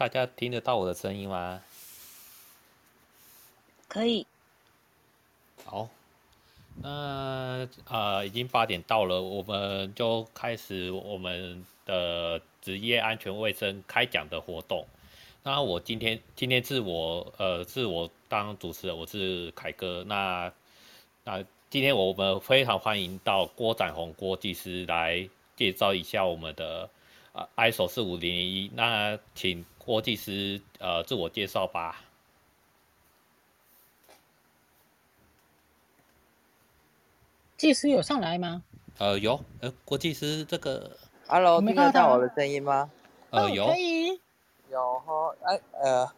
喂，大家听得到我的声音吗？可以。好，那呃，已经八点到了，我们就开始我们的职业安全卫生开讲的活动。那我今天今天是我呃是我当主持人，我是凯哥。那那今天我们非常欢迎到郭展宏郭技师来介绍一下我们的。呃，ISO 四五零零一，那请郭技师呃自我介绍吧。技师有上来吗？呃，有，呃，郭技师这个，Hello，听得到我的声音吗？呃，有，可以，有哈，哎，呃，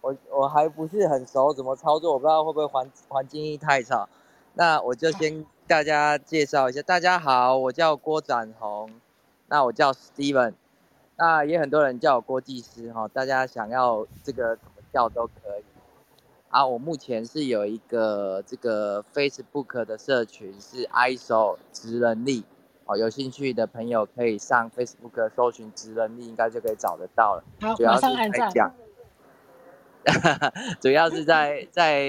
我我还不是很熟，怎么操作？我不知道会不会环环境音太吵。那我就先大家介绍一下，大家好，我叫郭展宏。那我叫 Steven，那也很多人叫我郭技师哈，大家想要这个怎么叫都可以。啊，我目前是有一个这个 Facebook 的社群是 ISO 职能力，哦，有兴趣的朋友可以上 Facebook 搜寻职能力，应该就可以找得到了。好，主要是马上按赞。主要是在在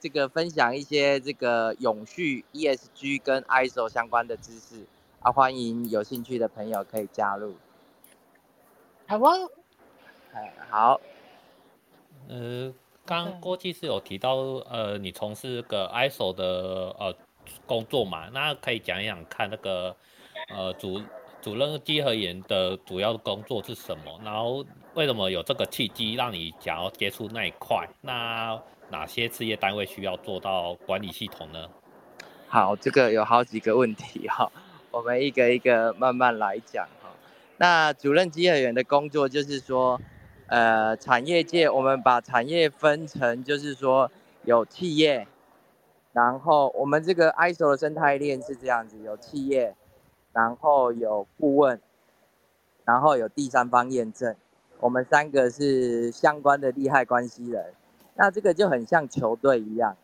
这个分享一些这个永续 ESG 跟 ISO 相关的知识。啊，欢迎有兴趣的朋友可以加入。好啊，哎，好。呃，刚郭技师有提到，呃，你从事个 ISO 的呃工作嘛？那可以讲一讲看那个呃主主任稽核员的主要的工作是什么？然后为什么有这个契机让你想要接触那一块？那哪些事业单位需要做到管理系统呢？好，这个有好几个问题哈。我们一个一个慢慢来讲哈。那主任稽核员的工作就是说，呃，产业界我们把产业分成，就是说有企业，然后我们这个 ISO 的生态链是这样子，有企业，然后有顾问，然后有第三方验证，我们三个是相关的利害关系人。那这个就很像球队一样，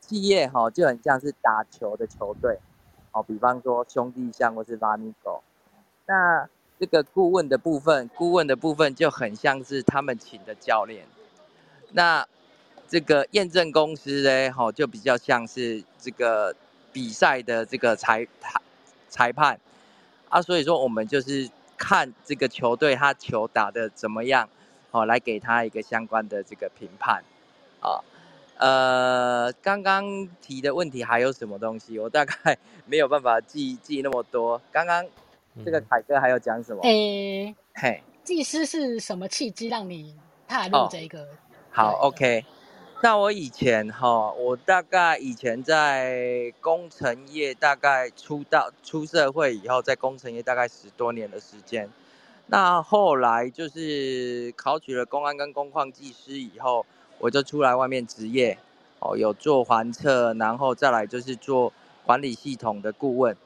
企业哈就很像是打球的球队。哦，比方说兄弟象或是拉米狗，那这个顾问的部分，顾问的部分就很像是他们请的教练。那这个验证公司呢，哈，就比较像是这个比赛的这个裁裁裁判啊。所以说，我们就是看这个球队他球打得怎么样，哦，来给他一个相关的这个评判，啊。呃，刚刚提的问题还有什么东西？我大概 没有办法记记那么多。刚刚这个凯哥还要讲什么？诶、欸，嘿，技师是什么契机让你踏入这个？哦、好，OK。那我以前哈，我大概以前在工程业，大概出道出社会以后，在工程业大概十多年的时间。那后来就是考取了公安跟工矿技师以后。我就出来外面职业，哦，有做环测，然后再来就是做管理系统的顾问。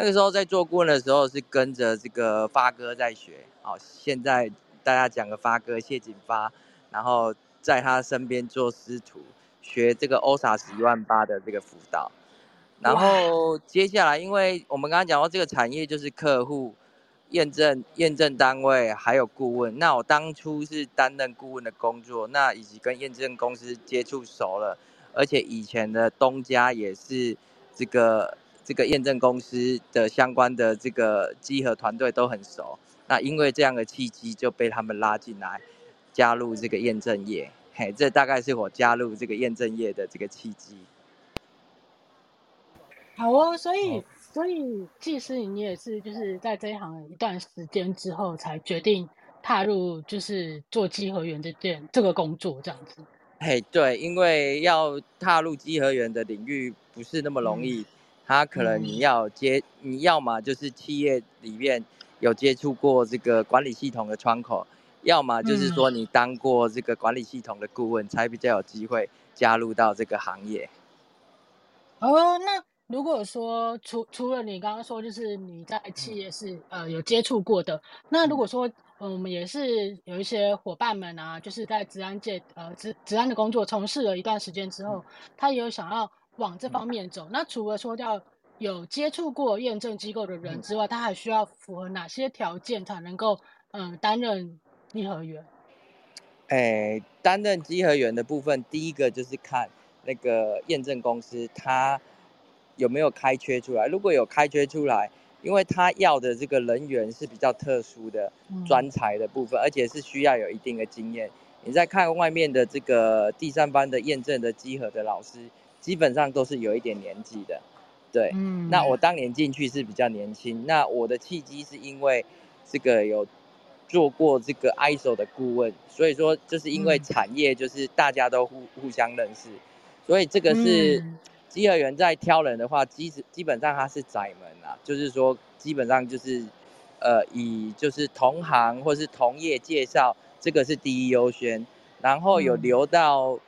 那个时候在做顾问的时候是跟着这个发哥在学，哦，现在大家讲个发哥谢景发，然后在他身边做师徒，学这个 OSAS 一万八的这个辅导。然后接下来，因为我们刚刚讲到这个产业就是客户。验证验证单位还有顾问，那我当初是担任顾问的工作，那以及跟验证公司接触熟了，而且以前的东家也是这个这个验证公司的相关的这个稽核团队都很熟，那因为这样的契机就被他们拉进来加入这个验证业，嘿，这大概是我加入这个验证业的这个契机。好哦，所以。所以，技师你也是就是在这一行一段时间之后，才决定踏入就是做稽核员这件这个工作这样子。嘿，对，因为要踏入稽核员的领域不是那么容易，他、嗯、可能你要接，嗯、你要么就是企业里面有接触过这个管理系统的窗口，要么就是说你当过这个管理系统的顾问，才比较有机会加入到这个行业。哦，那。如果说除除了你刚刚说，就是你在企业是呃有接触过的，那如果说我们也是有一些伙伴们啊，就是在治安界呃职职安的工作从事了一段时间之后，他也有想要往这方面走，那除了说要有接触过验证机构的人之外，他还需要符合哪些条件才能够嗯担任稽核员？哎，担任稽核员的部分，第一个就是看那个验证公司他有没有开缺出来。如果有开缺出来，因为他要的这个人员是比较特殊的专才的部分，嗯、而且是需要有一定的经验。你在看外面的这个第三班的验证的稽核的老师，基本上都是有一点年纪的。对，嗯，那我当年进去是比较年轻。那我的契机是因为这个有。做过这个 ISO 的顾问，所以说就是因为产业就是大家都互互相认识，所以这个是机核员在挑人的话，基基本上他是窄门啊，就是说基本上就是呃以就是同行或是同业介绍，这个是第一优先，然后有留到，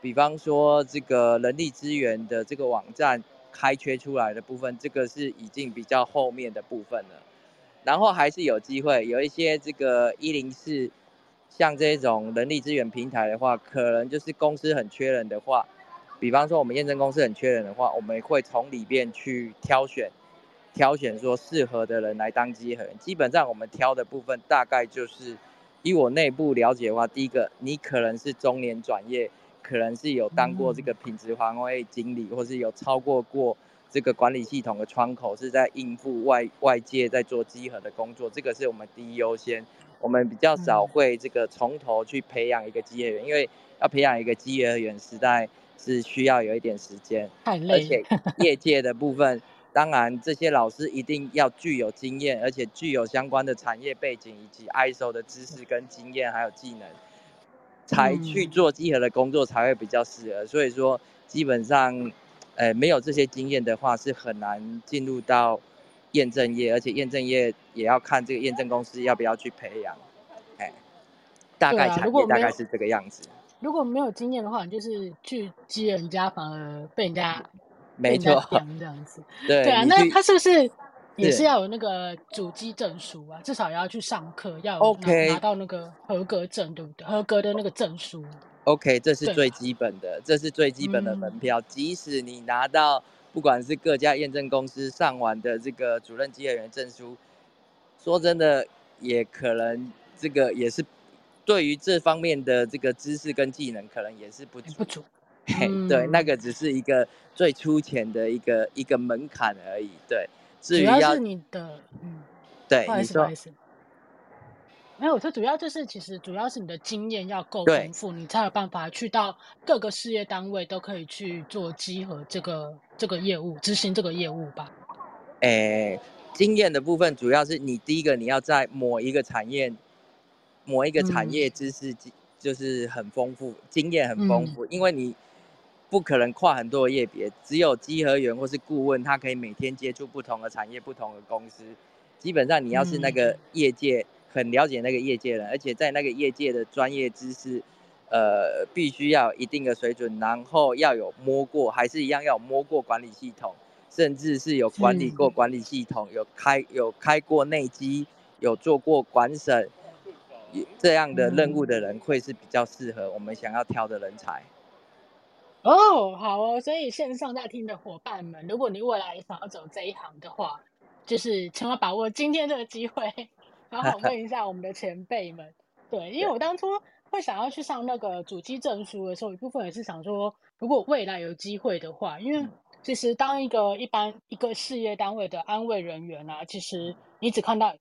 比方说这个人力资源的这个网站开缺出来的部分，这个是已经比较后面的部分了。然后还是有机会，有一些这个一零四，像这种人力资源平台的话，可能就是公司很缺人的话，比方说我们验证公司很缺人的话，我们会从里面去挑选，挑选说适合的人来当机核。基本上我们挑的部分大概就是，以我内部了解的话，第一个你可能是中年转业，可能是有当过这个品质环卫经理，或是有超过过。这个管理系统的窗口是在应付外外界在做稽核的工作，这个是我们第一优先。我们比较少会这个从头去培养一个稽核员，因为要培养一个稽核员，实在是需要有一点时间。太累。而且业界的部分，当然这些老师一定要具有经验，而且具有相关的产业背景以及 ISO 的知识跟经验还有技能，才去做集合的工作才会比较适合。所以说，基本上。呃，没有这些经验的话，是很难进入到验证业，而且验证业也要看这个验证公司要不要去培养。哎，大概产业大概是这个样子。如果没有经验的话，你就是去激人家，反而被人家没错这样子。对对啊，那他是不是也是要有那个主机证书啊？至少也要去上课，要拿 OK 拿到那个合格证，对不对？合格的那个证书。OK，这是最基本的，这是最基本的门票。即使你拿到不管是各家验证公司上完的这个主任机械员证书，说真的，也可能这个也是对于这方面的这个知识跟技能，可能也是不足。不足。嘿，对，那个只是一个最粗浅的一个一个门槛而已。对，至于要，主要是你的，嗯，对，不好意思，不好意思。没有，这主要就是其实主要是你的经验要够丰富，你才有办法去到各个事业单位都可以去做集合这个这个业务，执行这个业务吧。诶，经验的部分主要是你第一个你要在某一个产业，某一个产业知识就是很丰富，嗯、经验很丰富，嗯、因为你不可能跨很多业别，只有稽核员或是顾问，他可以每天接触不同的产业、不同的公司，基本上你要是那个业界。嗯很了解那个业界人，而且在那个业界的专业知识，呃，必须要有一定的水准，然后要有摸过，还是一样要有摸过管理系统，甚至是有管理过管理系统，有开有开过内机，有做过管审，这样的任务的人会是比较适合我们想要挑的人才。哦，好哦，所以线上在听的伙伴们，如果你未来想要走这一行的话，就是千万把握今天这个机会。好好问一下我们的前辈们，对，因为我当初会想要去上那个主机证书的时候，一部分也是想说，如果未来有机会的话，因为其实当一个一般一个事业单位的安慰人员啊，其实你只看到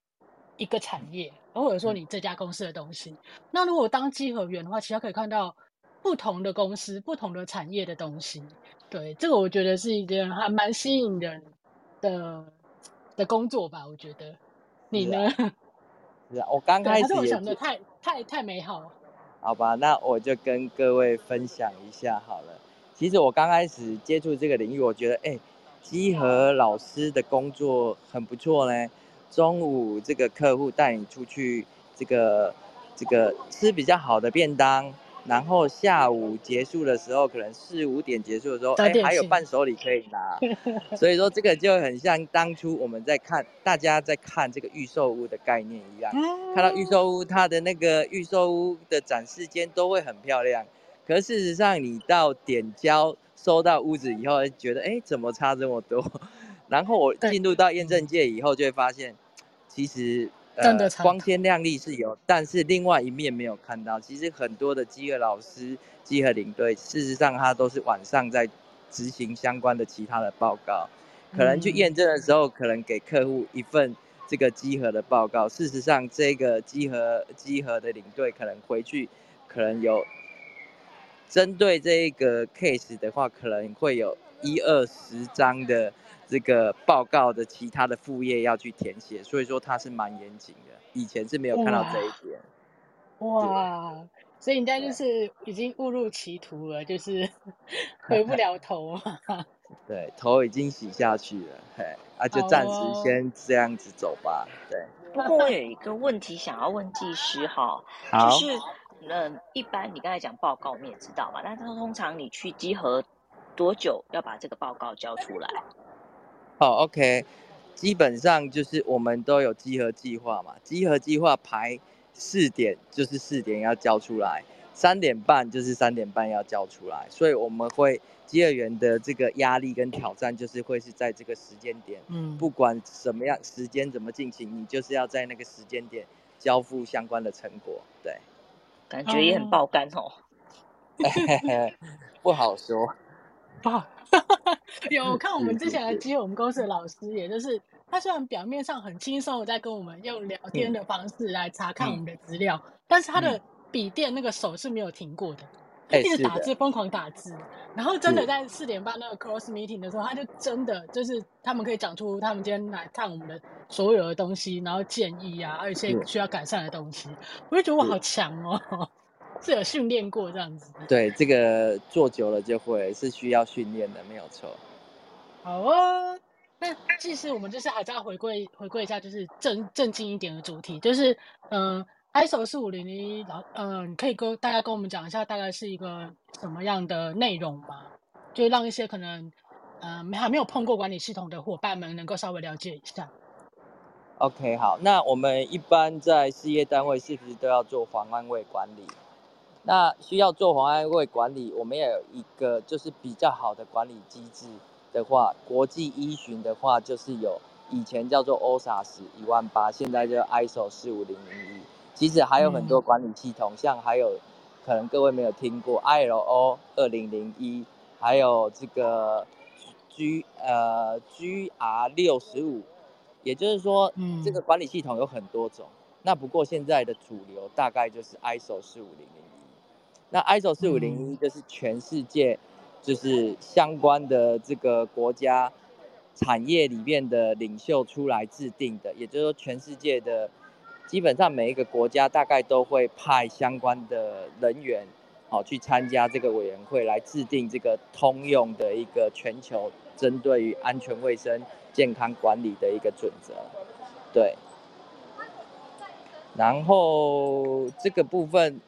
一个产业，或者说你这家公司的东西。那如果当稽核员的话，其实可以看到不同的公司、不同的产业的东西。对，这个我觉得是一件还蛮吸引人的的工作吧，我觉得。你呢？是啊，我刚开始也想的太太太美好了。好吧，那我就跟各位分享一下好了。其实我刚开始接触这个领域，我觉得，哎，集合老师的工作很不错呢。中午这个客户带你出去，这个这个吃比较好的便当。然后下午结束的时候，可能四五点结束的时候，哎，还有伴手礼可以拿。所以说这个就很像当初我们在看，大家在看这个预售屋的概念一样，看到预售屋它的那个预售屋的展示间都会很漂亮，可是事实上你到点交收到屋子以后，觉得哎怎么差这么多？然后我进入到验证界以后，就会发现，其实。真的光鲜亮丽是有，但是另外一面没有看到。其实很多的饥饿老师、饥饿领队，事实上他都是晚上在执行相关的其他的报告，可能去验证的时候，可能给客户一份这个集合的报告。事实上，这个集合集合的领队可能回去，可能有针对这个 case 的话，可能会有一二十张的。这个报告的其他的副页要去填写，所以说他是蛮严谨的。以前是没有看到这一点。哇，哇，所以你现在就是已经误入歧途了，就是 回不 了头啊。对，头已经洗下去了，嘿，啊，就暂时先这样子走吧。对。不过我有一个问题想要问技师哈，就是嗯，一般你刚才讲报告你也知道嘛，但是通常你去集合多久要把这个报告交出来？好、oh，OK，基本上就是我们都有集合计划嘛，集合计划排四点就是四点要交出来，三点半就是三点半要交出来，所以我们会稽核员的这个压力跟挑战就是会是在这个时间点，嗯，不管什么样时间怎么进行，你就是要在那个时间点交付相关的成果，对，感觉也很爆肝哦，不好说，不好。有看我们之前的机会，我们公司的老师，也就是他虽然表面上很轻松的在跟我们用聊天的方式来查看我们的资料，嗯、但是他的笔电那个手是没有停过的，嗯、一直打字，疯狂打字。然后真的在四点半那个 cross meeting 的时候，他就真的就是他们可以讲出他们今天来看我们的所有的东西，然后建议啊，而且需要改善的东西，我就觉得我好强哦。是有训练过这样子，对，这个做久了就会，是需要训练的，没有错。好啊，那其实我们就是还是要回归回归一下，就是正正经一点的主题，就是嗯，ISO 四五零零一，老嗯，可以跟大家跟我们讲一下，大概是一个什么样的内容吗？就让一些可能嗯还没有碰过管理系统的伙伴们能够稍微了解一下。OK，好，那我们一般在事业单位是不是都要做防安卫管理？那需要做环安卫管理，我们也有一个就是比较好的管理机制的话，国际依循的话，就是有以前叫做 OSAS 一万八，现在就 ISO 四五零零一。其实还有很多管理系统，嗯、像还有可能各位没有听过 ILO 二零零一，还有这个 G 呃 GR 六十五，也就是说，嗯，这个管理系统有很多种。那不过现在的主流大概就是 ISO 四五零零。那 ISO 四五零一就是全世界，就是相关的这个国家产业里面的领袖出来制定的，也就是说全世界的基本上每一个国家大概都会派相关的人员，好去参加这个委员会来制定这个通用的一个全球针对于安全卫生健康管理的一个准则，对。然后这个部分。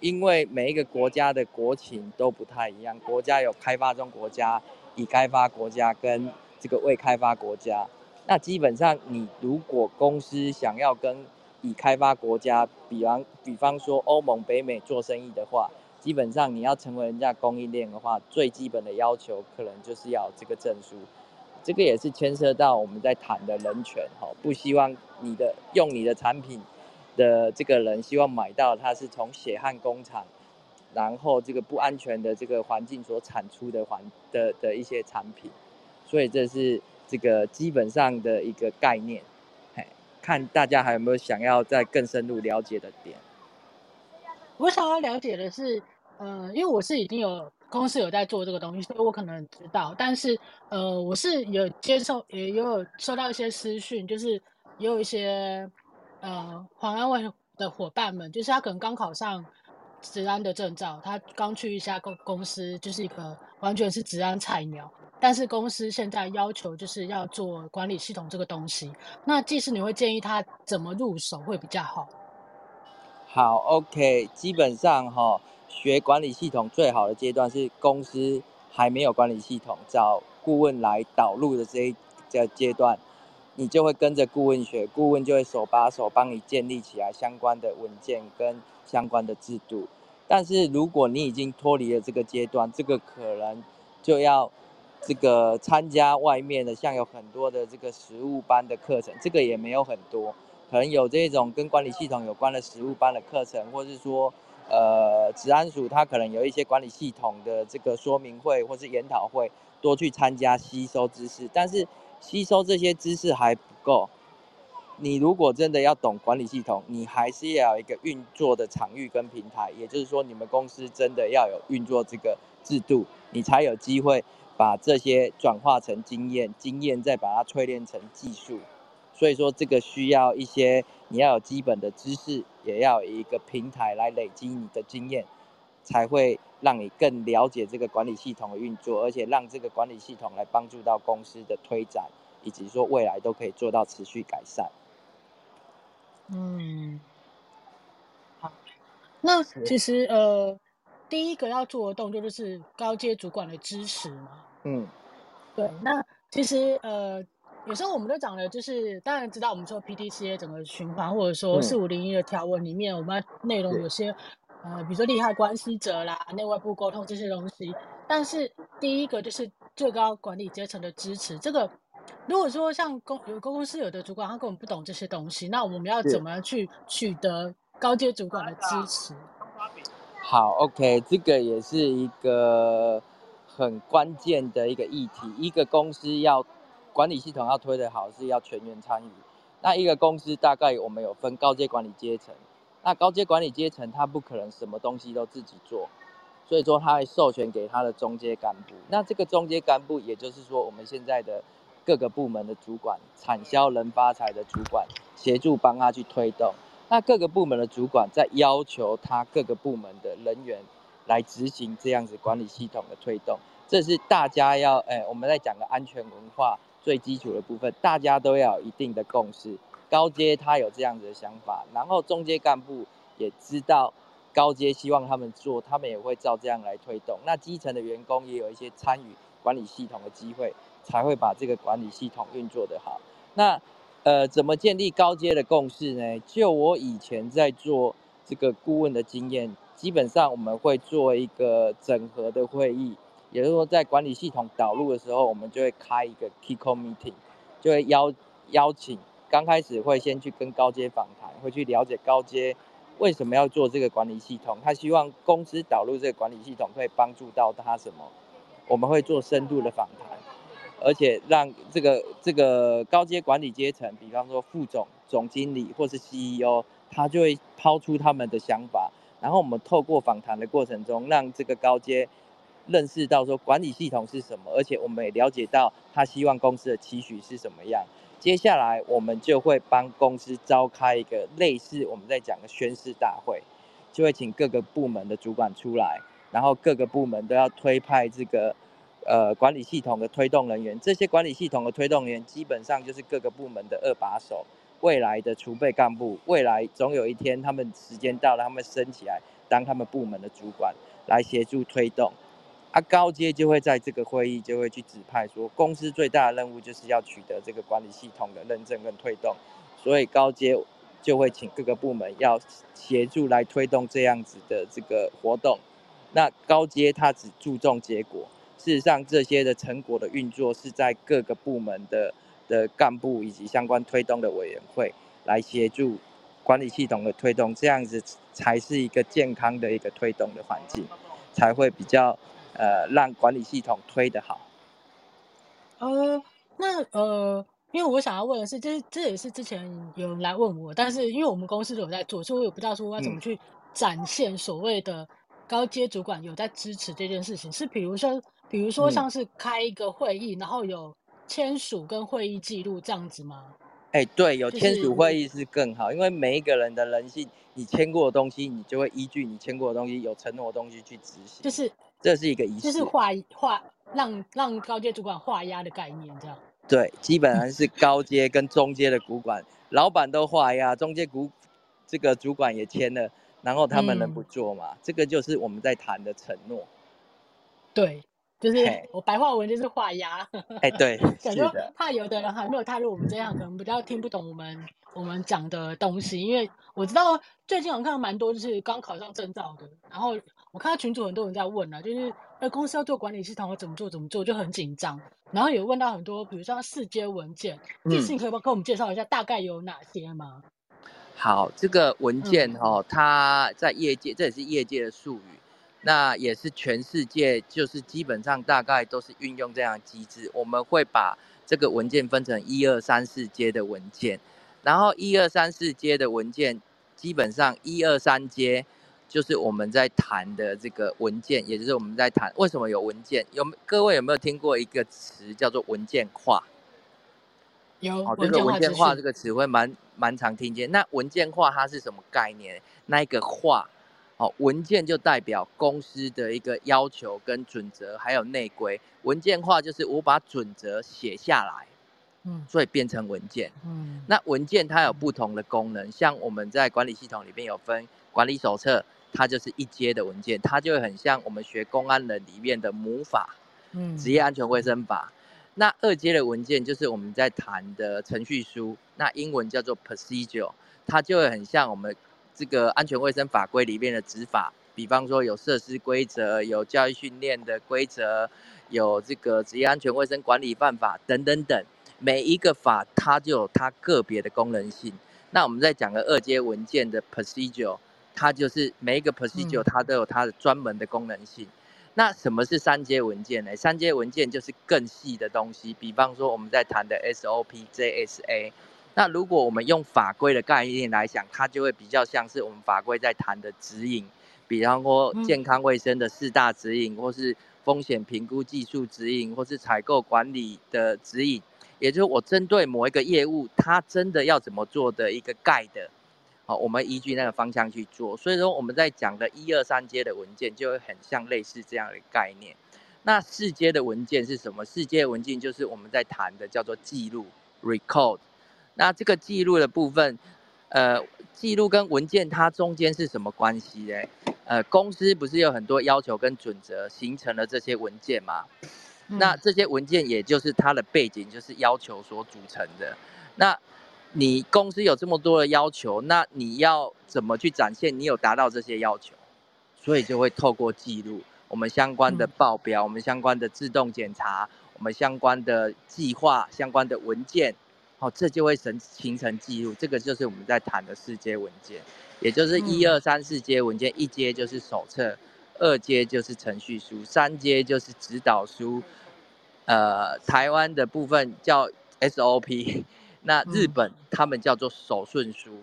因为每一个国家的国情都不太一样，国家有开发中国家、已开发国家跟这个未开发国家。那基本上，你如果公司想要跟已开发国家，比方比方说欧盟、北美做生意的话，基本上你要成为人家供应链的话，最基本的要求可能就是要这个证书。这个也是牵涉到我们在谈的人权，哈，不希望你的用你的产品。的这个人希望买到他是从血汗工厂，然后这个不安全的这个环境所产出的环的的一些产品，所以这是这个基本上的一个概念。嘿，看大家还有没有想要再更深入了解的点？我想要了解的是，呃，因为我是已经有公司有在做这个东西，所以我可能知道，但是呃，我是有接受也有收到一些私讯，就是也有一些。呃，黄安伟的伙伴们，就是他可能刚考上职安的证照，他刚去一家公公司，就是一个完全是职安菜鸟，但是公司现在要求就是要做管理系统这个东西，那技师你会建议他怎么入手会比较好？好，OK，基本上哈、哦，学管理系统最好的阶段是公司还没有管理系统，找顾问来导入的这一这阶段。你就会跟着顾问学，顾问就会手把手帮你建立起来相关的文件跟相关的制度。但是如果你已经脱离了这个阶段，这个可能就要这个参加外面的，像有很多的这个实务班的课程，这个也没有很多。可能有这种跟管理系统有关的实务班的课程，或是说，呃，治安署它可能有一些管理系统的这个说明会或是研讨会，多去参加吸收知识。但是吸收这些知识还不够，你如果真的要懂管理系统，你还是要有一个运作的场域跟平台，也就是说，你们公司真的要有运作这个制度，你才有机会把这些转化成经验，经验再把它淬炼成技术。所以说，这个需要一些你要有基本的知识，也要有一个平台来累积你的经验，才会让你更了解这个管理系统的运作，而且让这个管理系统来帮助到公司的推展，以及说未来都可以做到持续改善。嗯，好，那其实呃，第一个要做的动作就是高阶主管的支持嘛。嗯，对，那其实呃。有时候我们都讲了，就是当然知道我们说 PDCA 整个循环，或者说四五零一的条文里面，我们内容有些，呃，比如说利害关系者啦、内外部沟通这些东西。但是第一个就是最高管理阶层的支持。这个如果说像公有公司有的主管他根本不懂这些东西，那我们要怎么样去取得高阶主管的支持？好，OK，这个也是一个很关键的一个议题。一个公司要。管理系统要推得好，是要全员参与。那一个公司大概我们有分高阶管理阶层，那高阶管理阶层他不可能什么东西都自己做，所以说他会授权给他的中阶干部。那这个中阶干部，也就是说我们现在的各个部门的主管、产销人发财的主管，协助帮他去推动。那各个部门的主管在要求他各个部门的人员来执行这样子管理系统的推动，这是大家要哎，我们在讲的安全文化。最基础的部分，大家都要有一定的共识。高阶他有这样子的想法，然后中阶干部也知道高阶希望他们做，他们也会照这样来推动。那基层的员工也有一些参与管理系统的机会，才会把这个管理系统运作得好。那呃，怎么建立高阶的共识呢？就我以前在做这个顾问的经验，基本上我们会做一个整合的会议。也就是说，在管理系统导入的时候，我们就会开一个 Kickoff Meeting，就会邀邀请，刚开始会先去跟高阶访谈，会去了解高阶为什么要做这个管理系统，他希望公司导入这个管理系统可以帮助到他什么，我们会做深度的访谈，而且让这个这个高阶管理阶层，比方说副总、总经理或是 CEO，他就会抛出他们的想法，然后我们透过访谈的过程中，让这个高阶。认识到说管理系统是什么，而且我们也了解到他希望公司的期许是什么样。接下来我们就会帮公司召开一个类似我们在讲的宣誓大会，就会请各个部门的主管出来，然后各个部门都要推派这个呃管理系统的推动人员。这些管理系统的推动人员基本上就是各个部门的二把手，未来的储备干部，未来总有一天他们时间到了，他们升起来当他们部门的主管，来协助推动。啊，高阶就会在这个会议就会去指派说，公司最大的任务就是要取得这个管理系统的认证跟推动，所以高阶就会请各个部门要协助来推动这样子的这个活动。那高阶他只注重结果，事实上这些的成果的运作是在各个部门的的干部以及相关推动的委员会来协助管理系统的推动，这样子才是一个健康的一个推动的环境，才会比较。呃，让管理系统推得好。呃，那呃，因为我想要问的是，这这也是之前有人来问我，但是因为我们公司有在做，所以我也不知道说我要怎么去展现所谓的高阶主管有在支持这件事情。是比如说，比如说像是开一个会议，嗯、然后有签署跟会议记录这样子吗？哎、欸，对，有签署会议是更好，就是、因为每一个人的人性，你签过的东西，你就会依据你签过的东西，有承诺的东西去执行。就是。这是一个仪式，就是画画让让高阶主管画押的概念，这样。对，基本上是高阶跟中阶的主管，老板都画押，中阶股这个主管也签了，然后他们能不做吗？嗯、这个就是我们在谈的承诺。对。就是我白话文就是画押，哎，对，想说怕有的人还没有踏入我们这样，可能比较听不懂我们我们讲的东西。因为我知道最近我看到蛮多就是刚考上证照的，然后我看到群主很多人在问啊，就是呃公司要做管理系统，我怎么做怎么做，就很紧张。然后也问到很多，比如说四阶文件，这次你可以帮跟我们介绍一下大概有哪些吗？好，这个文件哦，它在业界，这也是业界的术语，那也是全世界，就是基本上大概都是运用这样的机制。我们会把这个文件分成一二三四阶的文件，然后一二三四阶的文件，基本上一二三阶就是我们在谈的这个文件，也就是我们在谈为什么有文件。有各位有没有听过一个词叫做文件化？有，哦，这个文件化这个词汇蛮蛮常听见。那文件化它是什么概念？那一个化，哦，文件就代表公司的一个要求跟准则，还有内规。文件化就是我把准则写下来，嗯，所以变成文件。嗯，那文件它有不同的功能，像我们在管理系统里面有分管理手册，它就是一阶的文件，它就会很像我们学公安人里面的母法，嗯，职业安全卫生法。那二阶的文件就是我们在谈的程序书，那英文叫做 procedure，它就会很像我们这个安全卫生法规里面的执法，比方说有设施规则、有教育训练的规则、有这个职业安全卫生管理办法等等等，每一个法它就有它个别的功能性。那我们再讲的二阶文件的 procedure，它就是每一个 procedure 它都有它的专门的功能性。那什么是三阶文件呢？三阶文件就是更细的东西，比方说我们在谈的 SOP、JSA。那如果我们用法规的概念来讲，它就会比较像是我们法规在谈的指引，比方说健康卫生的四大指引，或是风险评估技术指引，或是采购管理的指引，也就是我针对某一个业务，它真的要怎么做的一个 guide。好，我们依据那个方向去做，所以说我们在讲的一二三阶的文件就会很像类似这样的概念。那四阶的文件是什么？四阶文件就是我们在谈的叫做记录 （record）。那这个记录的部分，呃，记录跟文件它中间是什么关系呢？呃，公司不是有很多要求跟准则形成了这些文件吗？那这些文件也就是它的背景，就是要求所组成的。那你公司有这么多的要求，那你要怎么去展现你有达到这些要求？所以就会透过记录我们相关的报表，我们相关的自动检查，我们相关的计划、相关的文件，好，这就会形形成记录。这个就是我们在谈的四阶文件，也就是一二三四阶文件，一阶就是手册，二阶就是程序书，三阶就是指导书。呃，台湾的部分叫 SOP。那日本他们叫做手顺书，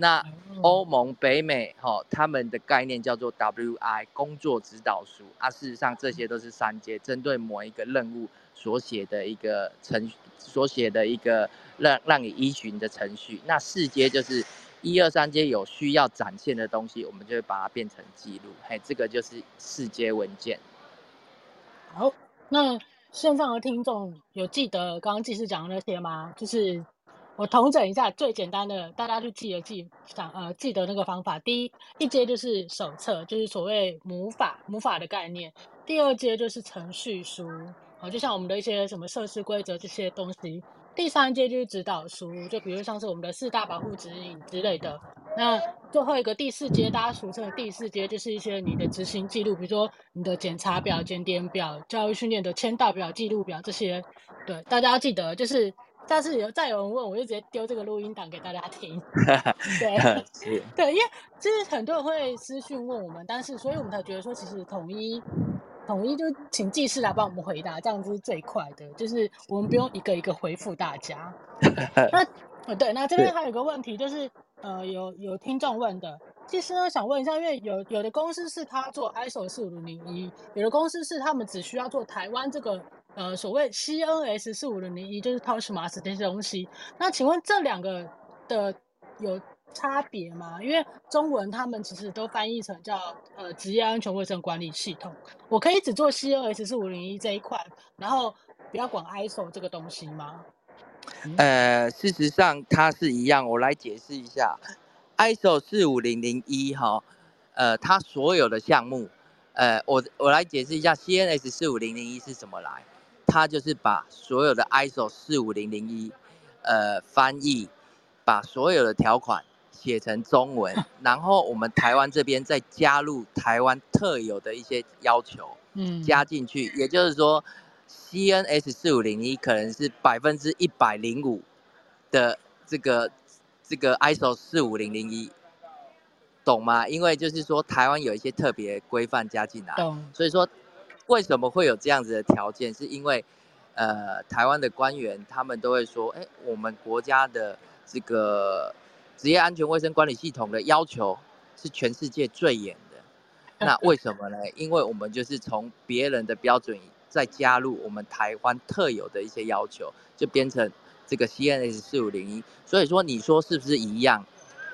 那欧盟、北美哈他们的概念叫做 WI 工作指导书啊。事实上这些都是三阶，针对某一个任务所写的一个程序，所写的一个让让你依循的程序。那四阶就是一二三阶有需要展现的东西，我们就会把它变成记录。嘿，这个就是四阶文件。好，那。线上的听众有记得刚刚技师讲的那些吗？就是我统整一下最简单的，大家去记得记想呃记得那个方法。第一一阶就是手册，就是所谓母法母法的概念。第二阶就是程序书，好，就像我们的一些什么设施规则这些东西。第三阶就是指导书，就比如像是我们的四大保护指引之类的。那最后一个第四阶，大家俗称的第四阶，就是一些你的执行记录，比如说你的检查表、检点表、教育训练的签到表、记录表这些。对，大家要记得，就是下次有再有人问，我就直接丢这个录音档给大家听。对，对，因为其实很多人会私讯问我们，但是所以我们才觉得说，其实统一。统一就请技师来帮我们回答，这样子是最快的，就是我们不用一个一个回复大家。那呃对，那这边还有个问题，就是呃有有听众问的，技师呢想问一下，因为有有的公司是他做 ISO 四五零零一，有的公司是他们只需要做台湾这个呃所谓 CNS 四五零零一，就是 TOSHMAS 这些东西。那请问这两个的有差别吗？因为中文他们其实都翻译成叫呃职业安全卫生管理系统。我可以只做 CNS 四五零一这一块，然后不要管 ISO 这个东西吗？呃，事实上它是一样。我来解释一下，ISO 四五零零一哈，呃，它所有的项目，呃，我我来解释一下 CNS 四五零零一是怎么来。它就是把所有的 ISO 四五零零一，呃，翻译，把所有的条款。写成中文，然后我们台湾这边再加入台湾特有的一些要求，嗯，加进去，也就是说，CNS 四五零一可能是百分之一百零五的这个这个 ISO 四五零零一，懂吗？因为就是说台湾有一些特别规范加进来，懂。所以说为什么会有这样子的条件？是因为呃台湾的官员他们都会说，哎，我们国家的这个职业安全卫生管理系统的要求是全世界最严的。那为什么呢？因为我们就是从别人的标准再加入我们台湾特有的一些要求，就变成这个 CNS 四五零一。所以说，你说是不是一样？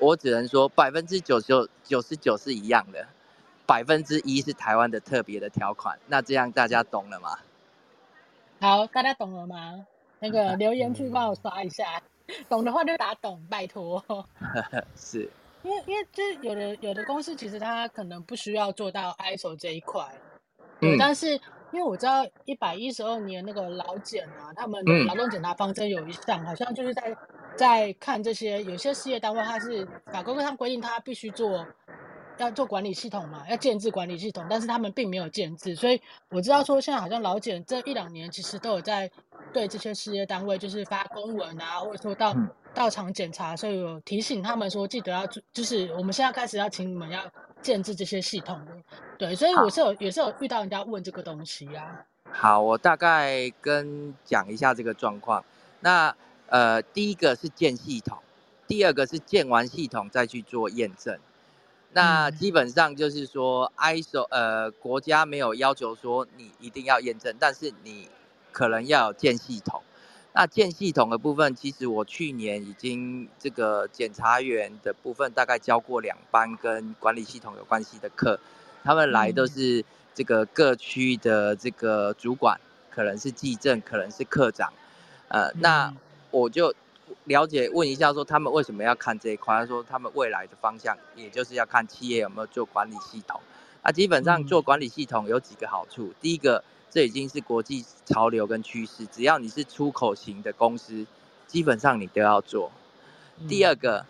我只能说百分之九十九九十九是一样的，百分之一是台湾的特别的条款。那这样大家懂了吗？好，大家懂了吗？那个 留言区帮我刷一下，懂的话就打懂，拜托。是。因为因为就是有的有的公司其实它可能不需要做到 ISO 这一块，嗯，但是因为我知道一百一十二年那个劳检啊，他们劳动检查方针有一项，好像就是在在看这些有些事业单位，它是法规上规定它必须做要做管理系统嘛，要建制管理系统，但是他们并没有建制，所以我知道说现在好像老简这一两年其实都有在对这些事业单位就是发公文啊，或者说到。嗯到场检查，所以有提醒他们说，记得要就是我们现在开始要请你们要建制这些系统的，对，所以我是有也是有遇到人家问这个东西啊。好，我大概跟讲一下这个状况。那呃，第一个是建系统，第二个是建完系统再去做验证。那基本上就是说，ISO 呃国家没有要求说你一定要验证，但是你可能要有建系统。那建系统的部分，其实我去年已经这个检察员的部分大概教过两班跟管理系统有关系的课，他们来都是这个各区的这个主管，可能是技正，可能是课长，呃，那我就了解问一下说他们为什么要看这一块，他说他们未来的方向也就是要看企业有没有做管理系统，啊基本上做管理系统有几个好处，第一个。这已经是国际潮流跟趋势，只要你是出口型的公司，基本上你都要做。第二个，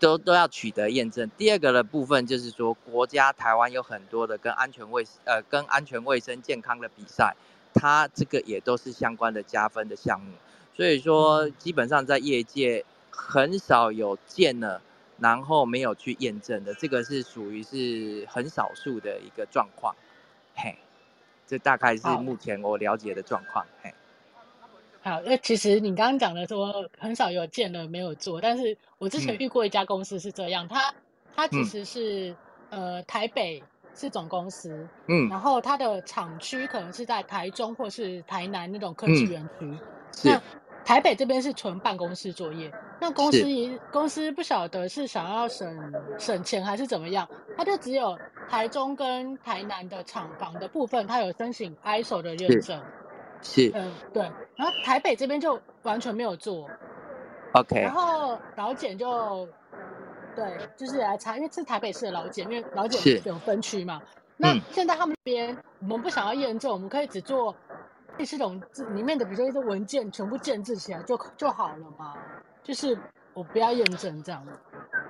都都要取得验证。第二个的部分就是说，国家台湾有很多的跟安全卫呃跟安全卫生健康的比赛，它这个也都是相关的加分的项目。所以说，基本上在业界很少有见了，然后没有去验证的，这个是属于是很少数的一个状况。嘿。这大概是目前我了解的状况。嘿，好，那其实你刚刚讲的说很少有见了没有做，但是我之前遇过一家公司是这样，它它其实是、嗯、呃台北是总公司，嗯，然后它的厂区可能是在台中或是台南那种科技园区，嗯、那台北这边是纯办公室作业，那公司一公司不晓得是想要省省钱还是怎么样，它就只有。台中跟台南的厂房的部分，它有申请 ISO 的认证，是，嗯，对。然后台北这边就完全没有做，OK。然后老简就，对，就是来查，因为是台北市的老简，因为老简有分区嘛。那现在他们这边，我们不想要验证，我们可以只做系统里面的，比如说一些文件全部建制起来就就好了嘛。就是我不要验证这样。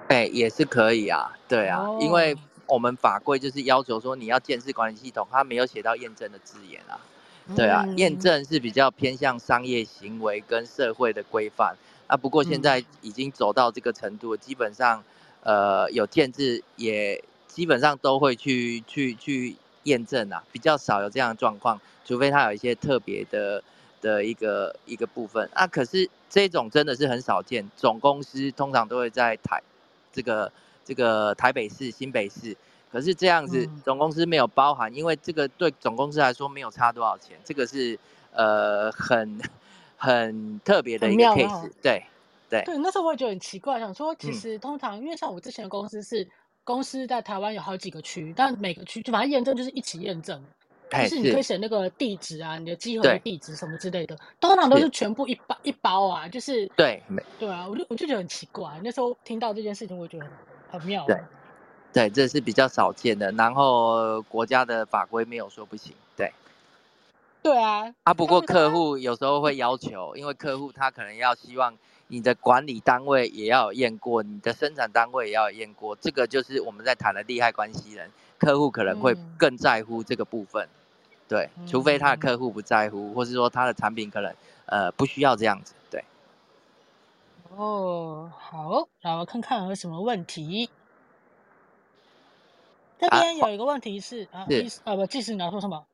哎，也是可以啊，对啊，哦、因为。我们法规就是要求说，你要建制管理系统，它没有写到验证的字眼啊。对啊，嗯、验证是比较偏向商业行为跟社会的规范啊。不过现在已经走到这个程度，基本上，呃，有建制也基本上都会去去去验证啊，比较少有这样的状况，除非它有一些特别的的一个一个部分啊。可是这种真的是很少见，总公司通常都会在台这个。这个台北市、新北市，可是这样子总公司没有包含，因为这个对总公司来说没有差多少钱，这个是呃很很特别的一个 case，对对对。那时候我也觉得很奇怪，想说其实通常、嗯、因为像我之前的公司是公司在台湾有好几个区，但每个区就反正验证就是一起验证，就是你可以写那个地址啊，你的集合的地址什么之类的，通常都是全部一包一包啊，就是对对啊，我就我就觉得很奇怪，那时候听到这件事情，我觉得很。很妙，对，对，这是比较少见的。然后国家的法规没有说不行，对，对啊。啊，不过客户有时候会要求，因为客户他可能要希望你的管理单位也要有验过，你的生产单位也要有验过。这个就是我们在谈的利害关系人，客户可能会更在乎这个部分。嗯、对，除非他的客户不在乎，或是说他的产品可能呃不需要这样子。对。哦，好，那我看看有什么问题。这边有一个问题是啊，是啊，不，技师你要说什么？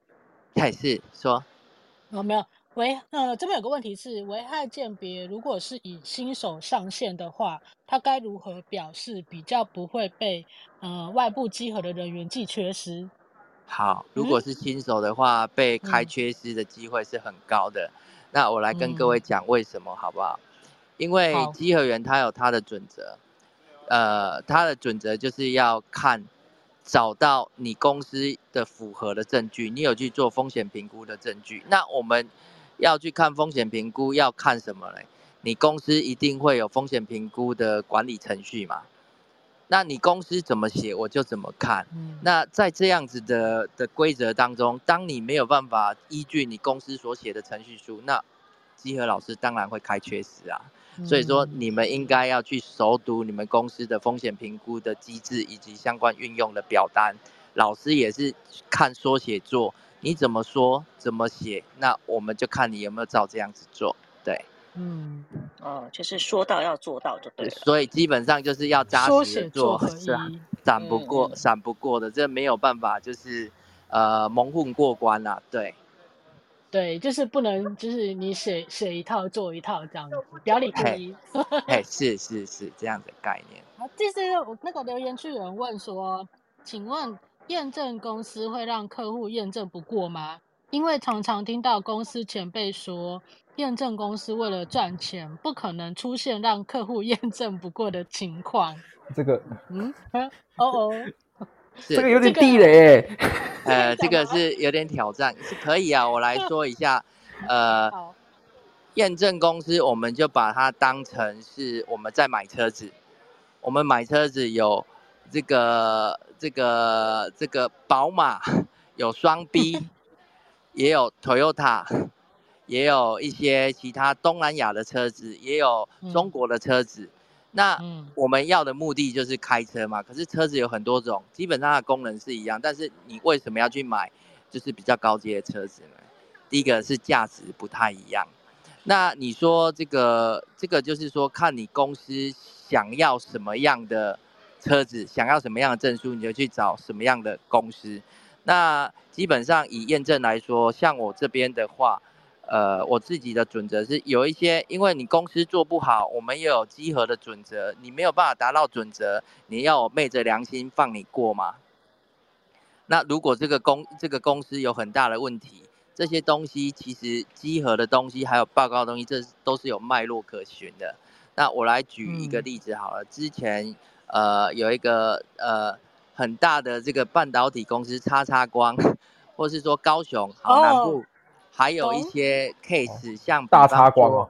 还是说？哦，没有，危呃，这边有个问题是危害鉴别，如果是以新手上线的话，他该如何表示比较不会被呃外部稽核的人员记缺失？好，如果是新手的话，嗯、被开缺失的机会是很高的。嗯、那我来跟各位讲为什么好不好？因为稽核员他有他的准则，呃，他的准则就是要看。找到你公司的符合的证据，你有去做风险评估的证据。那我们要去看风险评估，要看什么嘞？你公司一定会有风险评估的管理程序嘛？那你公司怎么写，我就怎么看。那在这样子的的规则当中，当你没有办法依据你公司所写的程序书，那集合老师当然会开缺失啊。所以说，你们应该要去熟读你们公司的风险评估的机制以及相关运用的表单。老师也是看说写做，你怎么说怎么写，那我们就看你有没有照这样子做。对，嗯，哦，就是说到要做到就对了。所以基本上就是要扎实的做，是啊，闪不过闪不过的，这没有办法，就是呃蒙混过关啦，对。对，就是不能，就是你写写一套做一套这样子，表里不一。哎，是是是这样的概念。好，这是我那个留言区有人问说，请问验证公司会让客户验证不过吗？因为常常听到公司前辈说，验证公司为了赚钱，不可能出现让客户验证不过的情况。这个，嗯，哦哦。这个有点地雷，欸，呃，这个是有点挑战，是可以啊。我来说一下，呃，验证公司，我们就把它当成是我们在买车子，我们买车子有这个这个这个宝马，有双 B，也有 Toyota，也有一些其他东南亚的车子，也有中国的车子。嗯那我们要的目的就是开车嘛，可是车子有很多种，基本上它的功能是一样，但是你为什么要去买就是比较高阶的车子呢？第一个是价值不太一样。那你说这个这个就是说看你公司想要什么样的车子，想要什么样的证书，你就去找什么样的公司。那基本上以验证来说，像我这边的话。呃，我自己的准则是有一些，因为你公司做不好，我们也有稽核的准则，你没有办法达到准则，你要我昧着良心放你过吗？那如果这个公这个公司有很大的问题，这些东西其实稽核的东西还有报告的东西，这都是有脉络可循的。那我来举一个例子好了，嗯、之前呃有一个呃很大的这个半导体公司叉叉光，或是说高雄好南部。哦还有一些 case，像大叉光哦，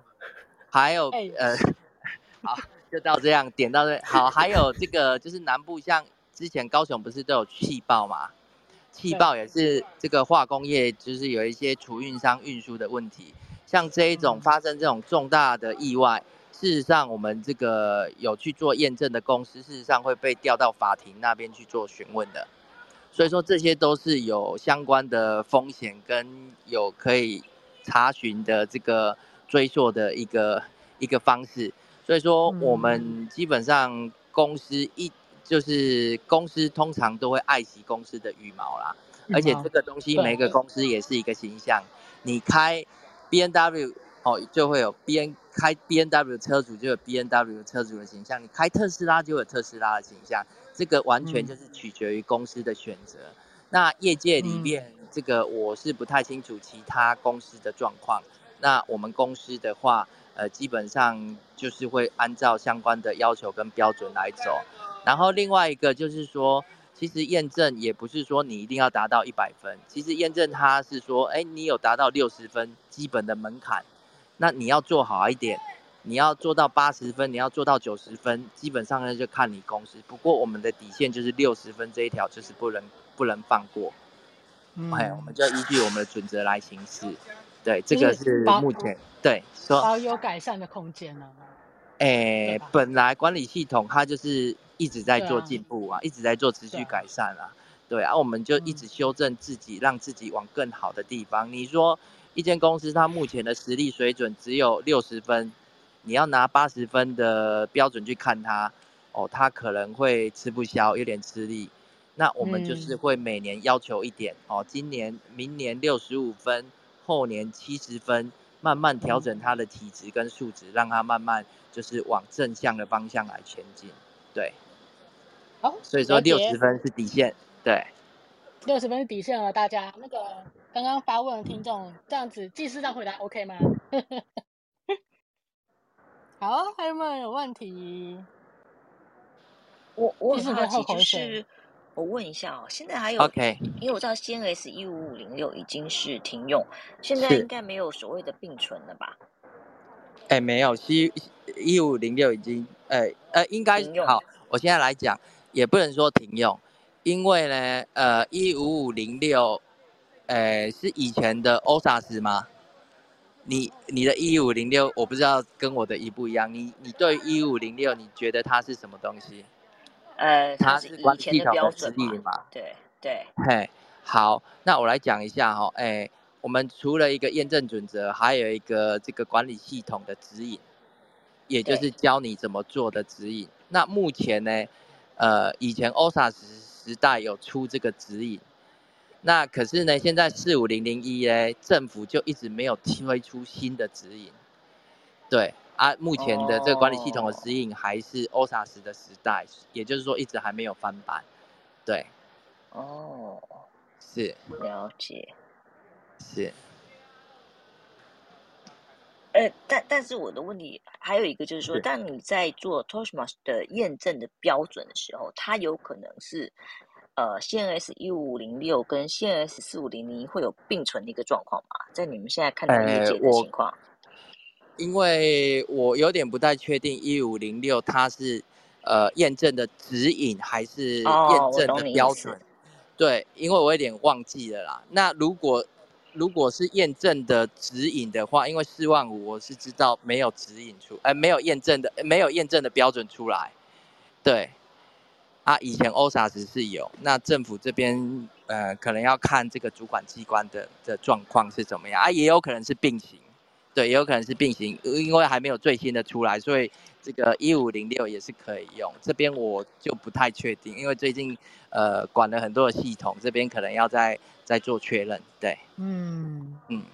还有呃，好，就到这样点到这，好，还有这个就是南部，像之前高雄不是都有气爆嘛？气爆也是这个化工业，就是有一些储运商运输的问题，像这一种发生这种重大的意外，事实上我们这个有去做验证的公司，事实上会被调到法庭那边去做询问的。所以说这些都是有相关的风险跟有可以查询的这个追溯的一个一个方式。所以说我们基本上公司一就是公司通常都会爱惜公司的羽毛啦，而且这个东西每个公司也是一个形象。你开 BMW 哦，就会有 B N 开 B N W 车主就有 B N W 车主的形象，你开特斯拉就有特斯拉的形象。这个完全就是取决于公司的选择。嗯、那业界里面，这个我是不太清楚其他公司的状况。那我们公司的话，呃，基本上就是会按照相关的要求跟标准来走。然后另外一个就是说，其实验证也不是说你一定要达到一百分，其实验证它是说，哎，你有达到六十分基本的门槛，那你要做好一点。你要做到八十分，你要做到九十分，基本上呢就看你公司。不过我们的底线就是六十分这一条，就是不能不能放过。嗯，我们就依据我们的准则来行事。对，这个是目前对说还有改善的空间呢。哎、欸，本来管理系统它就是一直在做进步啊，啊一直在做持续改善啊。对啊，我们就一直修正自己，嗯、让自己往更好的地方。你说一间公司它目前的实力水准只有六十分。你要拿八十分的标准去看它，哦，它可能会吃不消，有点吃力。那我们就是会每年要求一点，嗯、哦，今年、明年六十五分，后年七十分，慢慢调整它的体质跟数值，让它慢慢就是往正向的方向来前进。对，好，所以说六十分是底线，对，六十分是底线了，大家那个刚刚发问的听众这样子，记事上回答 OK 吗？好，还有没有有问题？我我很好奇，就是。我问一下哦，现在还有？OK，因为我知道 CNS 一五五零六已经是停用，现在应该没有所谓的并存了吧？哎，没有，C 一五零六已经，呃呃，应该好。我现在来讲，也不能说停用，因为呢，呃，一五五零六，呃，是以前的 OSAS 吗？你你的一五零六，我不知道跟我的一不一样。你你对一五零六，你觉得它是什么东西？呃，它是管理系统的指引嘛？对对。嘿，好，那我来讲一下哈、哦，哎，我们除了一个验证准则，还有一个这个管理系统的指引，也就是教你怎么做的指引。那目前呢，呃，以前 OSA 时代有出这个指引，那可是呢，现在四五零零一呢，政府就一直没有推出新的指引，对。啊，目前的这个管理系统的指引还是 OSAS 的时代，也就是说一直还没有翻版，对。哦，是。了解。是。呃，但但是我的问题还有一个就是说，当你在做 TOSHMAS 的验证的标准的时候，它有可能是呃 CNS 一五零六跟 CNS 四五零零会有并存的一个状况吗？在你们现在看到业界的情况？呃因为我有点不太确定一五零六它是呃验证的指引还是验证的标准，对，因为我有点忘记了啦。那如果如果是验证的指引的话，因为四万五我是知道没有指引出，呃没有验证的没有验证的标准出来，对。啊，以前 OSAS 是有，那政府这边呃可能要看这个主管机关的的状况是怎么样啊，也有可能是并行。对，也有可能是并行，因为还没有最新的出来，所以这个一五零六也是可以用。这边我就不太确定，因为最近呃管了很多的系统，这边可能要再再做确认。对，嗯嗯，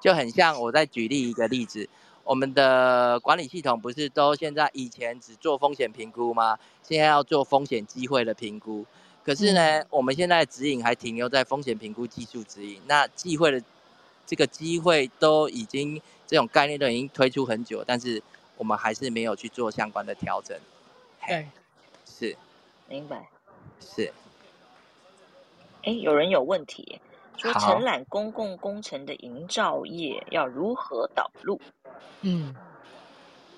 就很像我再举例一个例子，我们的管理系统不是都现在以前只做风险评估吗？现在要做风险机会的评估，可是呢，嗯、我们现在指引还停留在风险评估技术指引，那机会的。这个机会都已经这种概念都已经推出很久，但是我们还是没有去做相关的调整。对，是，明白，是。哎，有人有问题，说承揽公共工程的营造业要如何导入？嗯，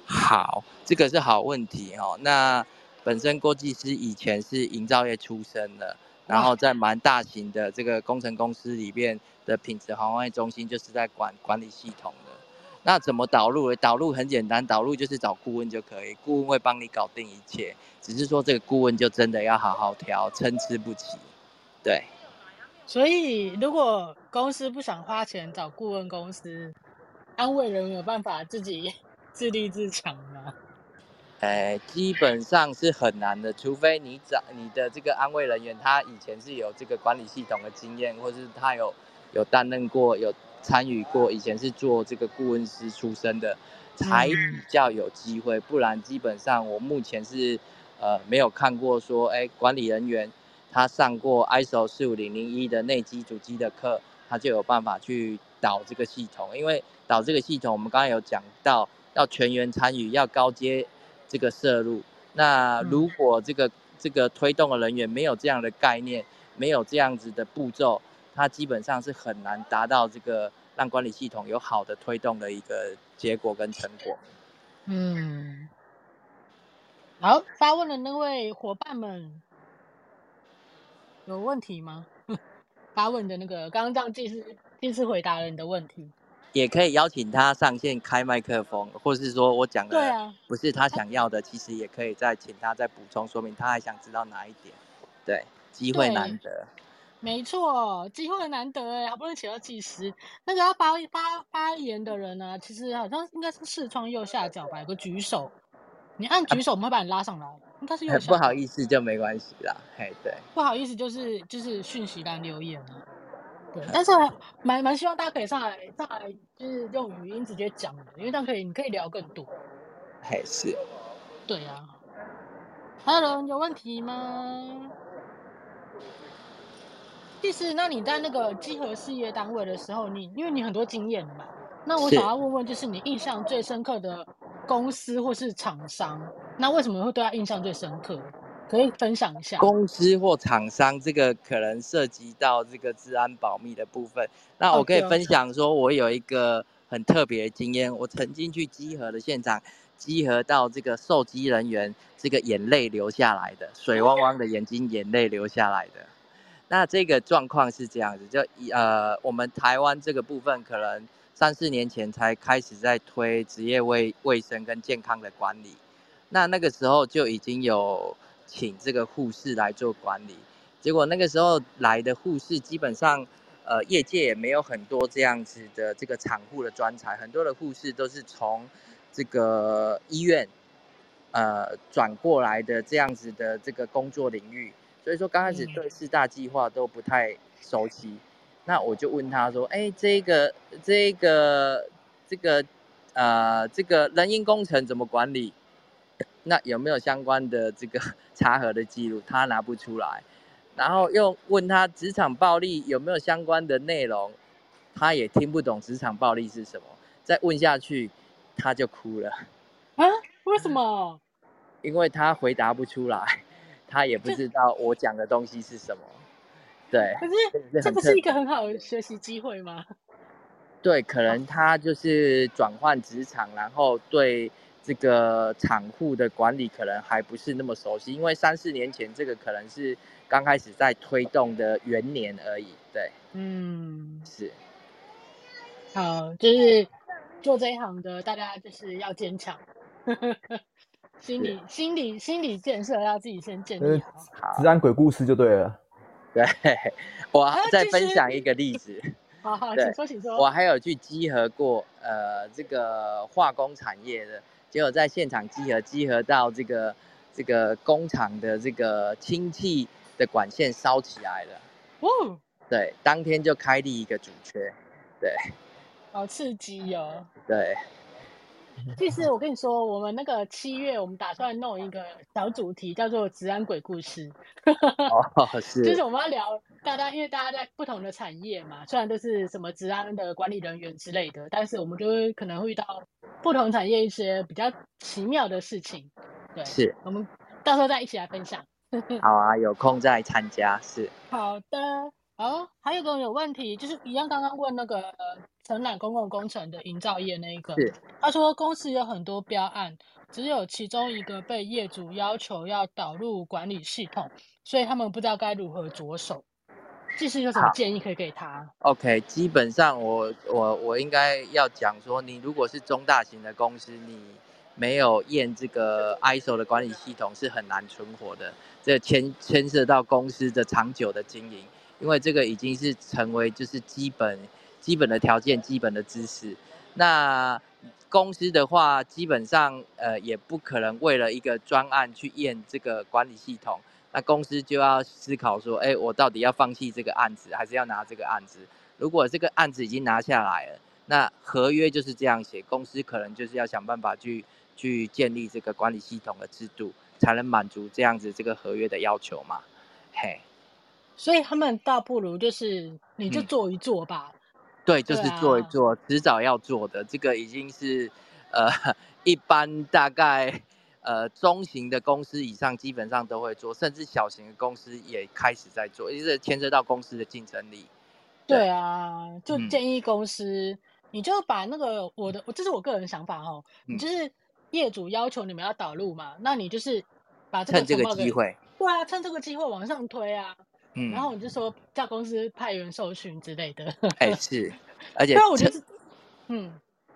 好，这个是好问题哦。那本身郭技师以前是营造业出身的。然后在蛮大型的这个工程公司里面的品质防卫中心，就是在管管理系统的。那怎么导入？导入很简单，导入就是找顾问就可以，顾问会帮你搞定一切。只是说这个顾问就真的要好好挑，参差不齐。对。所以如果公司不想花钱找顾问公司，安慰人有办法自己 自立自强吗？哎，基本上是很难的，除非你找你的这个安慰人员，他以前是有这个管理系统的经验，或是他有有担任过、有参与过，以前是做这个顾问师出身的，才比较有机会。不然基本上我目前是呃没有看过说，哎，管理人员他上过 ISO 四五零零一的内机主机的课，他就有办法去导这个系统。因为导这个系统，我们刚刚有讲到要全员参与，要高阶。这个摄入，那如果这个、嗯、这个推动的人员没有这样的概念，没有这样子的步骤，他基本上是很难达到这个让管理系统有好的推动的一个结果跟成果。嗯，好，发问的那位伙伴们有问题吗？发问的那个刚刚这样技师技师回答了你的问题。也可以邀请他上线开麦克风，或是说我讲的不是他想要的，啊、其实也可以再请他再补充说明，他还想知道哪一点。对，机会难得。没错，机会难得哎，好不容易请到技师，那个要发发发言的人呢，其实好像应该是视窗右下角吧，有个举手，你按举手，我们会把你拉上来，应该是右下。不好意思就没关系啦，嘿，对，不好意思就是就是讯息栏留言啊，对，但是蛮蛮希望大家可以上来上来，就是用语音直接讲的，因为这样可以你可以聊更多，嘿是，对呀、啊。还有人有问题吗？其实，那你在那个集合事业单位的时候，你因为你很多经验嘛，那我想要问问，就是你印象最深刻的公司或是厂商，那为什么会对他印象最深刻？可以分享一下。公司或厂商这个可能涉及到这个治安保密的部分，那我可以分享说，我有一个很特别的经验，我曾经去集合的现场。集合到这个受稽人员，这个眼泪流下来的，水汪汪的眼睛，眼泪流下来的。那这个状况是这样子，就呃，我们台湾这个部分可能三四年前才开始在推职业卫卫生跟健康的管理，那那个时候就已经有请这个护士来做管理，结果那个时候来的护士基本上，呃，业界也没有很多这样子的这个产护的专才，很多的护士都是从这个医院，呃，转过来的这样子的这个工作领域，所以说刚开始对四大计划都不太熟悉。嗯、那我就问他说：“哎，这个、这个、这个，呃，这个人因工程怎么管理？那有没有相关的这个 查核的记录？他拿不出来。然后又问他职场暴力有没有相关的内容？他也听不懂职场暴力是什么。再问下去。”他就哭了啊？为什么？因为他回答不出来，他也不知道我讲的东西是什么。对，可是这不是一个很好的学习机会吗？对，可能他就是转换职场，然后对这个厂户的管理可能还不是那么熟悉，因为三四年前这个可能是刚开始在推动的元年而已。对，嗯，是。好，就是。做这一行的，大家就是要坚强，心理、心理、心理建设要自己先建立好。治安鬼故事就对了。对，我再分享一个例子。好好，请说，请说。我还有去集合过，呃，这个化工产业的，结果在现场集合，集合到这个这个工厂的这个氢气的管线烧起来了。哦。对，当天就开立一个主缺。对。好刺激哦！对，其实我跟你说，我们那个七月，我们打算弄一个小主题，叫做“治安鬼故事”。哦，是。就是我们要聊大家，因为大家在不同的产业嘛，虽然都是什么治安的管理人员之类的，但是我们就会可能会遇到不同产业一些比较奇妙的事情。对，是。我们到时候再一起来分享。好啊，有空再参加。是。好的。好，还有个有问题，就是一样刚刚问那个。承揽公共工程的营造业那一个，他说公司有很多标案，只有其中一个被业主要求要导入管理系统，所以他们不知道该如何着手。技师有什么建议可以给他？OK，基本上我我我应该要讲说，你如果是中大型的公司，你没有验这个 ISO 的管理系统是很难存活的，这牵牵涉到公司的长久的经营，因为这个已经是成为就是基本。基本的条件、基本的知识，那公司的话，基本上呃也不可能为了一个专案去验这个管理系统，那公司就要思考说，哎，我到底要放弃这个案子，还是要拿这个案子？如果这个案子已经拿下来了，那合约就是这样写，公司可能就是要想办法去去建立这个管理系统的制度，才能满足这样子这个合约的要求嘛。嘿，所以他们倒不如就是你就做一做吧。嗯对，就是做一做，迟、啊、早要做的。这个已经是，呃，一般大概，呃，中型的公司以上基本上都会做，甚至小型的公司也开始在做，因为牵涉到公司的竞争力。对，对啊，就建议公司，嗯、你就把那个我的，这是我个人想法哦，你就是业主要求你们要导入嘛，那你就是把这个趁这个机会，对啊，趁这个机会往上推啊。嗯，然后我就说叫公司派员受训之类的。哎，是，而且，但我觉得，嗯，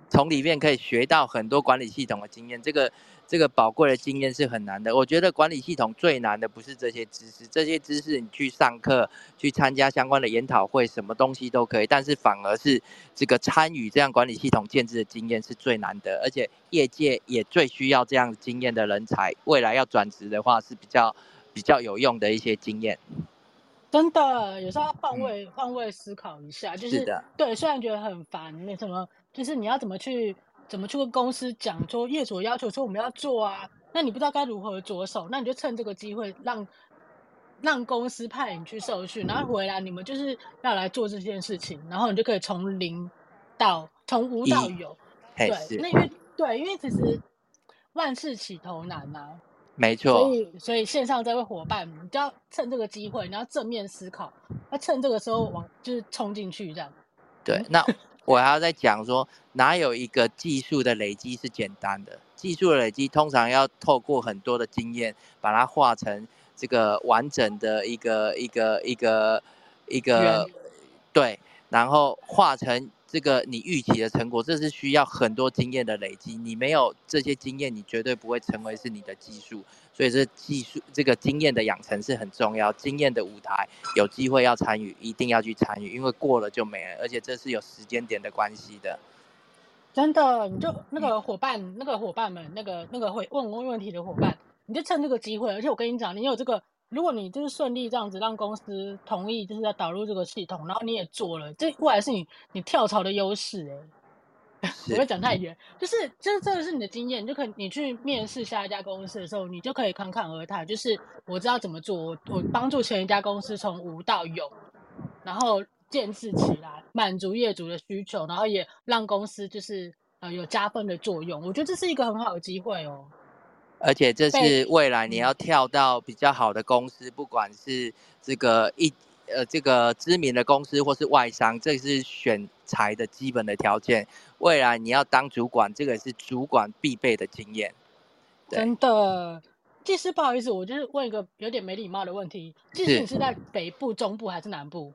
从里面可以学到很多管理系统的经验。这个这个宝贵的经验是很难的。我觉得管理系统最难的不是这些知识，这些知识你去上课、去参加相关的研讨会，什么东西都可以。但是反而是这个参与这样管理系统建制的经验是最难的，而且业界也最需要这样经验的人才。未来要转职的话是比较比较有用的一些经验。真的，有时候要换位、嗯、换位思考一下，就是，对，虽然觉得很烦，那什么，就是你要怎么去怎么去跟公司讲说业主要求说我们要做啊，那你不知道该如何着手，那你就趁这个机会让让公司派你去受训，然后回来你们就是要来做这件事情，然后你就可以从零到从无到有，对，那因为对，因为其实万事起头难呐、啊。没错，所以所以线上这位伙伴，你就要趁这个机会，你要正面思考，要趁这个时候往就是冲进去这样。对，那 我还要再讲说，哪有一个技术的累积是简单的？技术的累积通常要透过很多的经验，把它化成这个完整的一个一个一个一个，一个对，然后化成。这个你预期的成果，这是需要很多经验的累积。你没有这些经验，你绝对不会成为是你的技术。所以这技术这个经验的养成是很重要。经验的舞台有机会要参与，一定要去参与，因为过了就没了。而且这是有时间点的关系的。真的，你就那个伙伴，那个伙伴们，那个那个会问问问题的伙伴，你就趁这个机会。而且我跟你讲，你有这个。如果你就是顺利这样子让公司同意，就是要导入这个系统，然后你也做了，这未来是你你跳槽的优势哎。不会讲太远，就是就是这个是你的经验，就可你去面试下一家公司的时候，你就可以侃侃而谈，就是我知道怎么做，我我帮助前一家公司从无到有，然后建置起来，满足业主的需求，然后也让公司就是呃有加分的作用。我觉得这是一个很好的机会哦。而且这是未来你要跳到比较好的公司，不管是这个一呃这个知名的公司或是外商，这是选材的基本的条件。未来你要当主管，这个是主管必备的经验。真的，技师不好意思，我就是问一个有点没礼貌的问题：技师你是在北部、中部还是南部？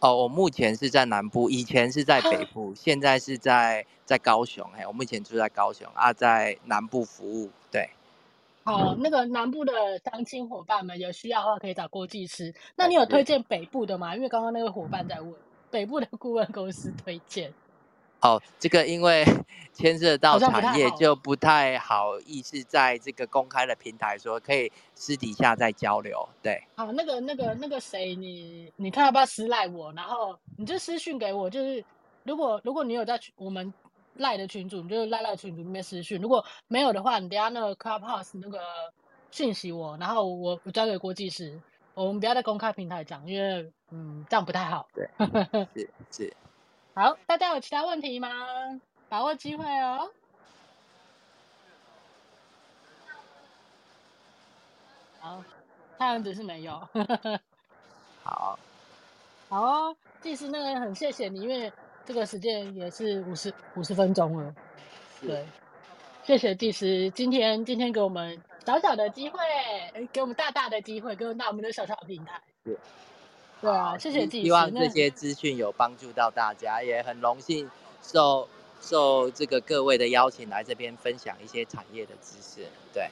哦，我目前是在南部，以前是在北部，现在是在在高雄。嘿，我目前住在高雄啊，在南部服务。对。好，那个南部的相亲伙伴们有需要的话，可以找郭技师。那你有推荐北部的吗？因为刚刚那个伙伴在问北部的顾问公司推荐。哦，这个因为 牵涉到产业，就不太好意思在这个公开的平台说，可以私底下再交流。对，好，那个那个那个谁，你你看要不要私赖我？然后你就私讯给我，就是如果如果你有在我们。赖的群主，你就赖赖群主里面私讯。如果没有的话，你等下那个 Clubhouse 那个讯息我，然后我我交给郭技师。我们不要在公开平台讲，因为嗯这样不太好。对，是是。好，大家有其他问题吗？把握机会哦。好，看样子是没有。好。好哦，技师，那个很谢谢你，因为。这个时间也是五十五十分钟了，对，谢谢技师，今天今天给我们小小的机会，给我们大大的机会，给我们到我们的小小的平台，是，对啊，谢谢技师。希望这些资讯有帮助到大家，也很荣幸受受这个各位的邀请来这边分享一些产业的知识，对。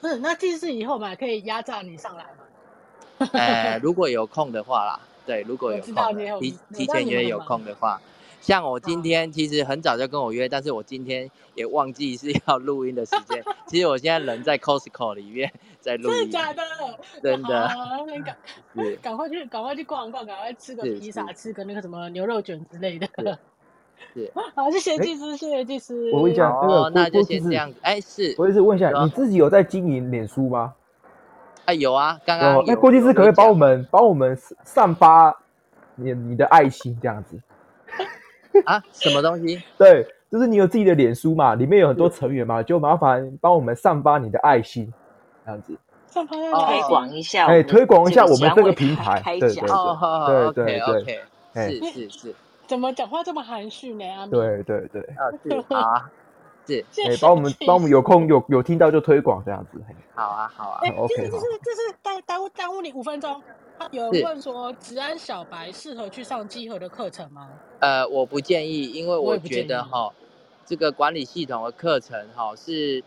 是，那技师以后嘛，可以压榨你上来吗？呃，如果有空的话啦，对，如果有空，提提前约有空的话。像我今天其实很早就跟我约，但是我今天也忘记是要录音的时间。其实我现在人在 Costco 里面在录音。真的假的？真的。赶赶快去赶快去逛逛，赶快吃个披萨，吃个那个什么牛肉卷之类的。是。好，谢谢技师，谢谢技师。我问一下，那个那就先这样子。哎，是。我也是问一下，你自己有在经营脸书吗？哎，有啊，刚刚。那郭技师可不可以帮我们帮我们散发你你的爱心这样子？啊，什么东西？对，就是你有自己的脸书嘛，里面有很多成员嘛，就麻烦帮我们散发你的爱心，这样子。散发推广一下，哎，推广一下我们这个平台。对对对，对对对，是是是。怎么讲话这么含蓄呢？阿对对对，啊哎，帮我们帮我们有空有有听到就推广这样子。好啊好啊，OK。这是这是这是耽耽误耽误你五分钟。有人问说，职安小白适合去上集合的课程吗？呃，我不建议，因为我觉得哈，这个管理系统的课程哈，是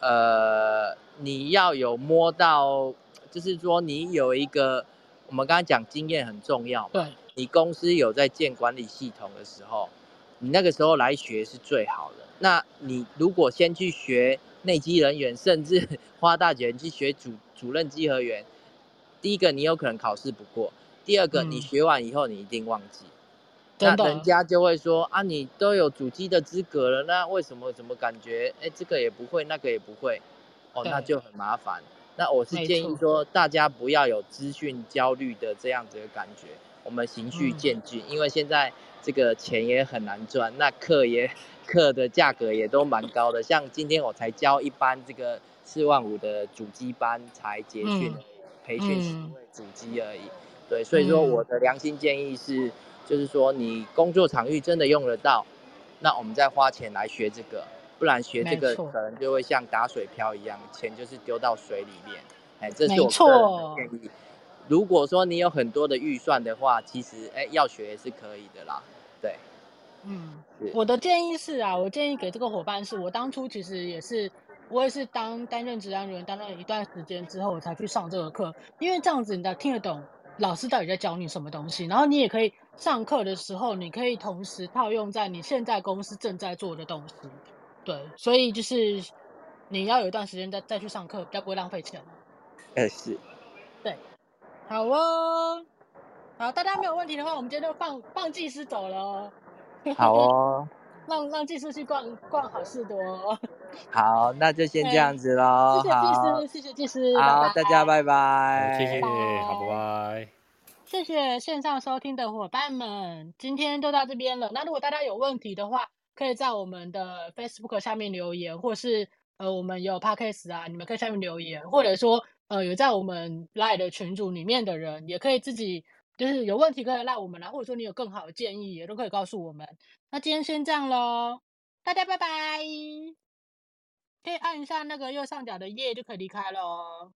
呃你要有摸到，就是说你有一个我们刚刚讲经验很重要，对，你公司有在建管理系统的时候，你那个时候来学是最好的。那你如果先去学内机人员，甚至 花大钱去学主主任稽核员，第一个你有可能考试不过，第二个你学完以后你一定忘记。嗯那人家就会说啊，你都有主机的资格了，那为什么怎么感觉哎，这个也不会，那个也不会，哦，那就很麻烦。那我是建议说，大家不要有资讯焦虑的这样子的感觉，我们循序渐进，嗯，因为现在这个钱也很难赚，那课也课的价格也都蛮高的。像今天我才教一班这个四万五的主机班才结训，嗯，培训十位主机而已，嗯。对，所以说我的良心建议是。就是说，你工作场域真的用得到，那我们再花钱来学这个，不然学这个可能就会像打水漂一样，钱就是丢到水里面。哎，这是我个人的建议。如果说你有很多的预算的话，其实哎要学也是可以的啦。对，嗯，我的建议是啊，我建议给这个伙伴是，我当初其实也是，我也是当担任职安人员担任一段时间之后，我才去上这个课，因为这样子你才听得懂老师到底在教你什么东西，然后你也可以。上课的时候，你可以同时套用在你现在公司正在做的东西，对，所以就是你要有一段时间再再去上课，比较不会浪费钱。哎，是，对，好哦，好，大家没有问题的话，我们今天就放放技师走了哦。好哦，让让技师去逛逛好事多。好，那就先这样子喽。谢谢技师，谢谢技师。好，拜拜大家拜拜。谢谢，好，拜拜。谢谢线上收听的伙伴们，今天就到这边了。那如果大家有问题的话，可以在我们的 Facebook 下面留言，或是呃，我们有 Podcast 啊，你们可以下面留言，或者说呃，有在我们 Live 的群组里面的人，也可以自己就是有问题可以赖我们啦，或者说你有更好的建议，也都可以告诉我们。那今天先这样喽，大家拜拜，可以按一下那个右上角的页就可以离开喽。